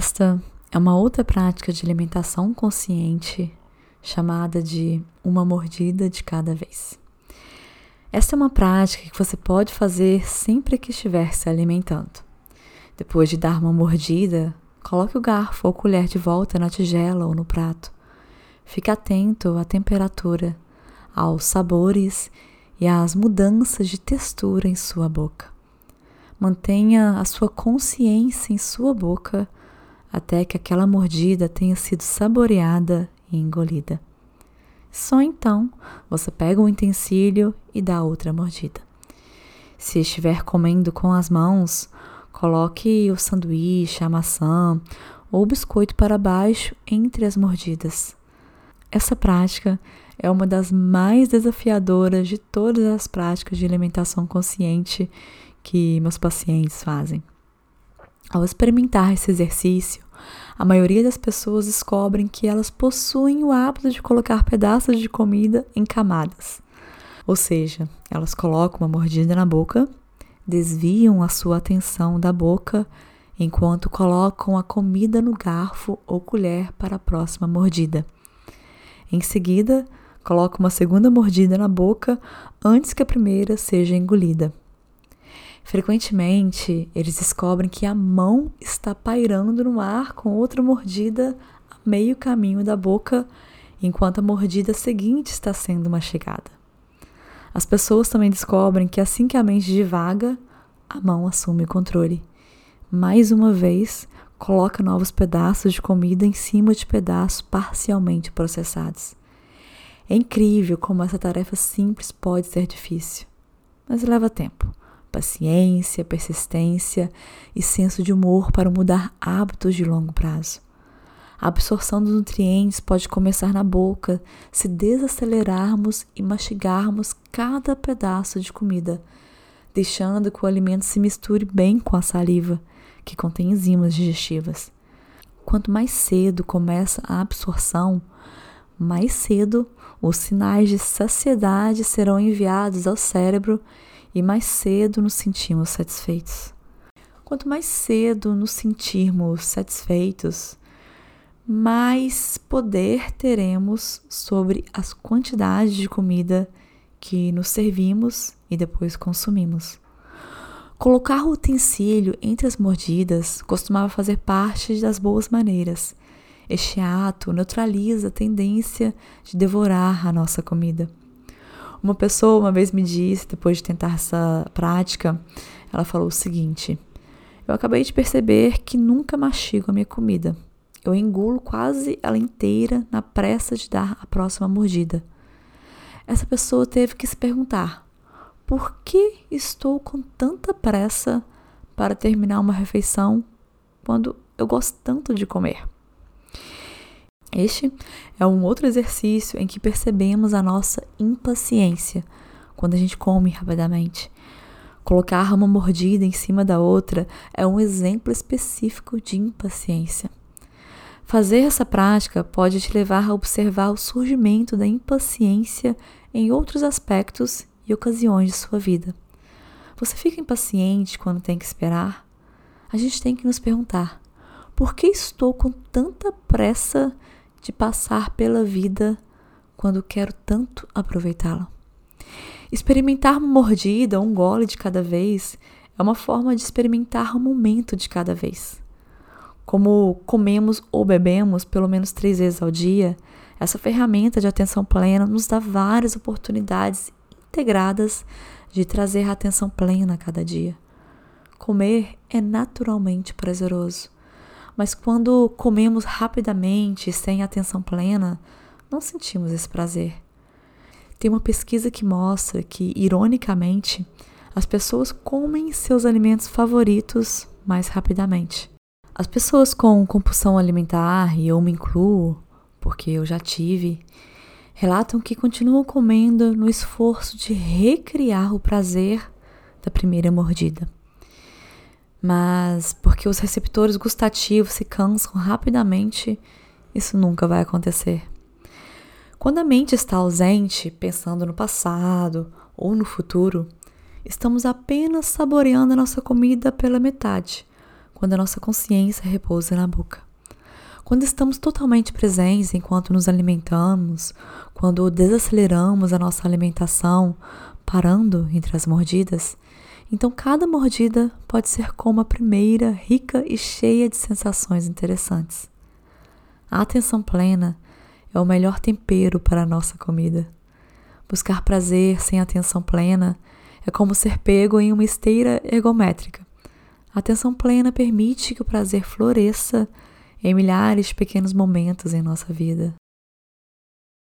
Esta é uma outra prática de alimentação consciente chamada de uma mordida de cada vez. Esta é uma prática que você pode fazer sempre que estiver se alimentando. Depois de dar uma mordida, coloque o garfo ou colher de volta na tigela ou no prato. Fique atento à temperatura, aos sabores e às mudanças de textura em sua boca. Mantenha a sua consciência em sua boca até que aquela mordida tenha sido saboreada e engolida. Só então você pega o utensílio e dá outra mordida. Se estiver comendo com as mãos, coloque o sanduíche, a maçã ou o biscoito para baixo entre as mordidas. Essa prática é uma das mais desafiadoras de todas as práticas de alimentação consciente que meus pacientes fazem. Ao experimentar esse exercício, a maioria das pessoas descobrem que elas possuem o hábito de colocar pedaços de comida em camadas. Ou seja, elas colocam uma mordida na boca, desviam a sua atenção da boca enquanto colocam a comida no garfo ou colher para a próxima mordida. Em seguida, colocam uma segunda mordida na boca antes que a primeira seja engolida. Frequentemente, eles descobrem que a mão está pairando no ar com outra mordida a meio caminho da boca, enquanto a mordida seguinte está sendo mastigada. As pessoas também descobrem que assim que a mente divaga, a mão assume o controle. Mais uma vez, coloca novos pedaços de comida em cima de pedaços parcialmente processados. É incrível como essa tarefa simples pode ser difícil, mas leva tempo paciência, persistência e senso de humor para mudar hábitos de longo prazo. A absorção dos nutrientes pode começar na boca se desacelerarmos e mastigarmos cada pedaço de comida, deixando que o alimento se misture bem com a saliva, que contém enzimas digestivas. Quanto mais cedo começa a absorção, mais cedo os sinais de saciedade serão enviados ao cérebro e mais cedo nos sentimos satisfeitos. Quanto mais cedo nos sentirmos satisfeitos, mais poder teremos sobre as quantidades de comida que nos servimos e depois consumimos. Colocar o utensílio entre as mordidas costumava fazer parte das boas maneiras. Este ato neutraliza a tendência de devorar a nossa comida. Uma pessoa uma vez me disse, depois de tentar essa prática, ela falou o seguinte: Eu acabei de perceber que nunca mastigo a minha comida. Eu engulo quase ela inteira na pressa de dar a próxima mordida. Essa pessoa teve que se perguntar: por que estou com tanta pressa para terminar uma refeição quando eu gosto tanto de comer? Este é um outro exercício em que percebemos a nossa impaciência quando a gente come rapidamente. Colocar uma mordida em cima da outra é um exemplo específico de impaciência. Fazer essa prática pode te levar a observar o surgimento da impaciência em outros aspectos e ocasiões de sua vida. Você fica impaciente quando tem que esperar? A gente tem que nos perguntar: por que estou com tanta pressa de passar pela vida quando quero tanto aproveitá-la. Experimentar uma mordida, um gole de cada vez, é uma forma de experimentar um momento de cada vez. Como comemos ou bebemos pelo menos três vezes ao dia, essa ferramenta de atenção plena nos dá várias oportunidades integradas de trazer a atenção plena a cada dia. Comer é naturalmente prazeroso mas quando comemos rapidamente, sem atenção plena, não sentimos esse prazer. Tem uma pesquisa que mostra que, ironicamente, as pessoas comem seus alimentos favoritos mais rapidamente. As pessoas com compulsão alimentar, e eu me incluo, porque eu já tive, relatam que continuam comendo no esforço de recriar o prazer da primeira mordida mas porque os receptores gustativos se cansam rapidamente, isso nunca vai acontecer. Quando a mente está ausente, pensando no passado ou no futuro, estamos apenas saboreando a nossa comida pela metade, quando a nossa consciência repousa na boca. Quando estamos totalmente presentes enquanto nos alimentamos, quando desaceleramos a nossa alimentação, parando entre as mordidas, então cada mordida pode ser como a primeira, rica e cheia de sensações interessantes. A atenção plena é o melhor tempero para a nossa comida. Buscar prazer sem atenção plena é como ser pego em uma esteira ergométrica. A atenção plena permite que o prazer floresça em milhares de pequenos momentos em nossa vida.